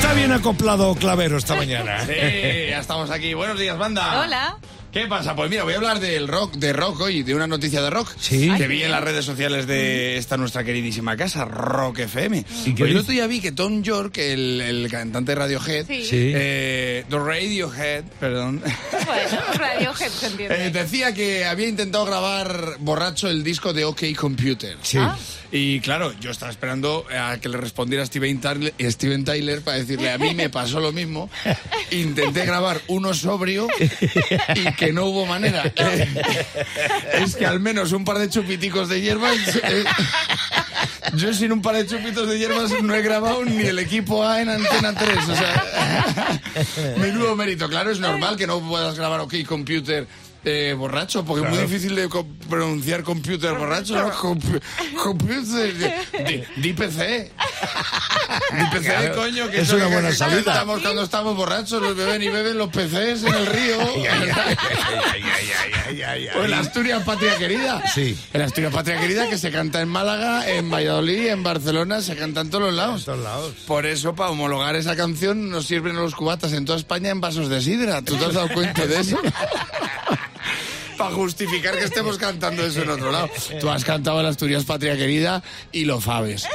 Está bien acoplado Clavero esta mañana. Sí, ya estamos aquí. Buenos días, banda. Hola. ¿Qué pasa? Pues mira, voy a hablar del rock, de rock hoy, de una noticia de rock. Sí. Que vi en las redes sociales de esta nuestra queridísima casa, Rock FM. ¿Y Pues el otro día vi que Tom York, el, el cantante de Radiohead, Sí. Sí. eh, The Radiohead, perdón, Bueno, Radiohead se entiende. eh, decía que había intentado grabar borracho el disco de OK Computer. Sí. Ah. Y claro, yo estaba esperando a que le respondiera Steven Tyler, Steven Tyler para decirle, a mí me pasó lo mismo. Intenté grabar uno sobrio y que no hubo manera. Eh, es que al menos un par de chupiticos de hierbas... eh, yo sin un par de chupitos de hierbas no he grabado ni el equipo A en Antena 3. O sea, menudo mérito. Claro, es normal que no puedas grabar OK Computer eh, borracho, porque es muy difícil de co- pronunciar computer borracho. ¿no? Compu- computer. Di- Di PC. Di PC, Claro, coño. Que es una buena salida. Estamos cuando estamos borrachos, los beben y beben los PCs en el río. O en Asturias Patria Querida. Sí. En Asturias Patria Querida que se canta en Málaga, en Valladolid, en Barcelona, se canta en todos los lados. En todos lados. Por eso, para homologar esa canción, nos sirven los cubatas en toda España en vasos de sidra. ¿Tú te has dado cuenta de eso? Para justificar que estemos cantando eso en otro lado. Tú has cantado en Asturias Patria Querida y lo sabes.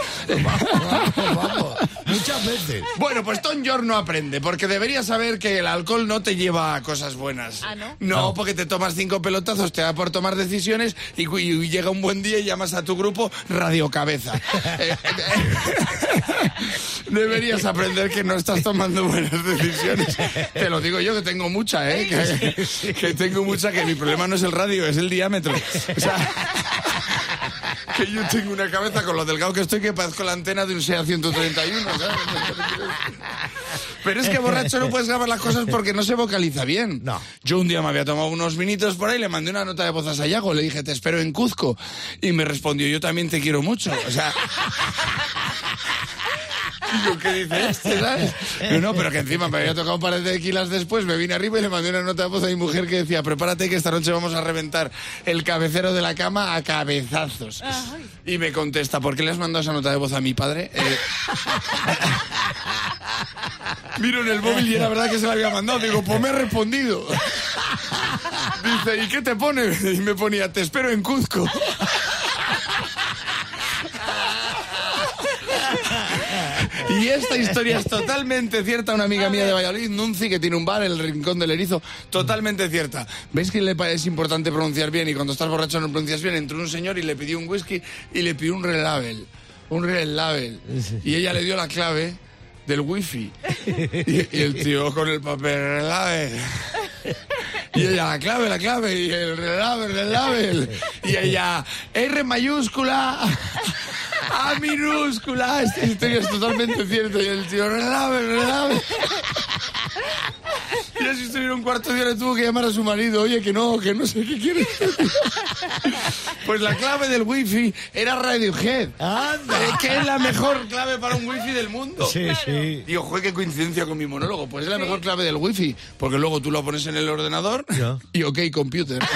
Vamos, muchas veces. Bueno, pues Tom York no aprende, porque debería saber que el alcohol no te lleva a cosas buenas. Ah, ¿no? No, porque te tomas cinco pelotazos, te da por tomar decisiones y, y llega un buen día y llamas a tu grupo Radio Cabeza. Deberías aprender que no estás tomando buenas decisiones. Te lo digo yo que tengo mucha, ¿eh? Que, que tengo mucha, que mi problema no es el radio, es el diámetro. O sea, que yo tengo una cabeza con lo delgado que estoy que parezco la antena de un SEA 131, ¿sabes? Pero es que borracho no puedes grabar las cosas porque no se vocaliza bien. No. Yo un día me había tomado unos vinitos por ahí, le mandé una nota de voz a Sayago, le dije, te espero en Cuzco. Y me respondió, yo también te quiero mucho. O sea... Yo, ¿qué dice este, sabes? No, pero que encima me había tocado un par de tequilas después, me vine arriba y le mandé una nota de voz a mi mujer que decía, prepárate que esta noche vamos a reventar el cabecero de la cama a cabezazos. Y me contesta, ¿por qué le has mandado esa nota de voz a mi padre? Eh, Miro en el móvil y era verdad que se la había mandado. Digo, pues me ha respondido. Dice, ¿y qué te pone? Y me ponía, te espero en Cuzco. Y esta historia es totalmente cierta. Una amiga mía de Valladolid, Nunci, que tiene un bar, el Rincón del Erizo, totalmente cierta. ¿Veis que le es importante pronunciar bien y cuando estás borracho no pronuncias bien? Entró un señor y le pidió un whisky y le pidió un Red Label. Un Red Label. Y ella le dio la clave del wifi. Y, y el tío con el papel Red Label. Y ella, la clave, la clave, y el Red Label, Red Label. Y ella, R mayúscula. A minúscula, esta historia es totalmente cierta. Y el tío, relave, relave. Y así estuviera un cuarto de hora y tuvo que llamar a su marido. Oye, que no, que no sé qué quiere. Pues la clave del wifi era Radiohead. Anda. Que es la mejor clave para un wifi del mundo. Sí, sí. Digo, joder, qué coincidencia con mi monólogo. Pues es la mejor clave del wifi. Porque luego tú lo pones en el ordenador Ya. y ok, computer.